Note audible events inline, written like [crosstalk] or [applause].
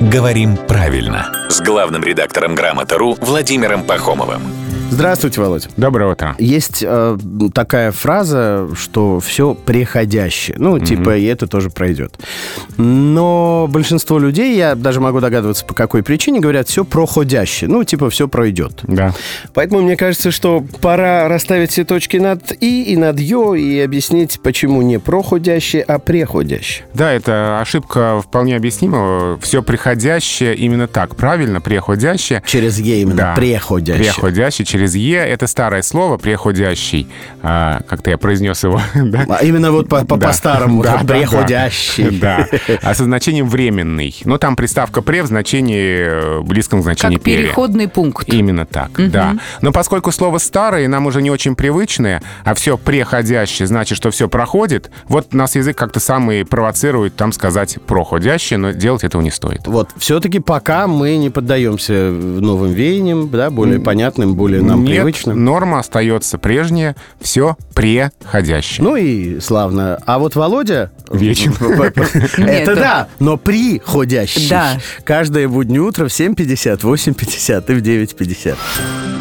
«Говорим правильно» с главным редактором «Грамота.ру» Владимиром Пахомовым. Здравствуйте, Володь. Доброе утро. Есть э, такая фраза, что все приходящее. Ну, mm-hmm. типа, и это тоже пройдет. Но большинство людей, я даже могу догадываться, по какой причине, говорят, все проходящее. Ну, типа, все пройдет. Да. Поэтому мне кажется, что пора расставить все точки над «и» и над «ё» и объяснить, почему не проходящее, а преходящее. Да, это ошибка вполне объяснима. Все приходящее именно так, правильно, преходящее. Через «е» именно, да. преходящее. Преходящее, через через «е» — это старое слово, приходящий. А, как-то я произнес его. [laughs] да? А именно вот по-старому, да, да, приходящий. [laughs] Да, а со значением «временный». Но там приставка «пре» в значении, э, близком к значению как переходный пункт. Именно так, угу. да. Но поскольку слово старое, нам уже не очень привычное, а все «преходящее» значит, что все проходит, вот нас язык как-то сам и провоцирует там сказать «проходящее», но делать этого не стоит. Вот, все-таки пока мы не поддаемся новым веяниям, да, более понятным, более нам Нет, привычным. норма остается прежняя, все преходящее. Ну и славно. А вот Володя... Вечен. [laughs] [laughs] Это да, но приходящий. Да. Каждое буднее утро в 7.50, 8.50 и в 9.50.